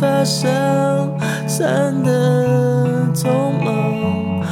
发梢散的匆忙。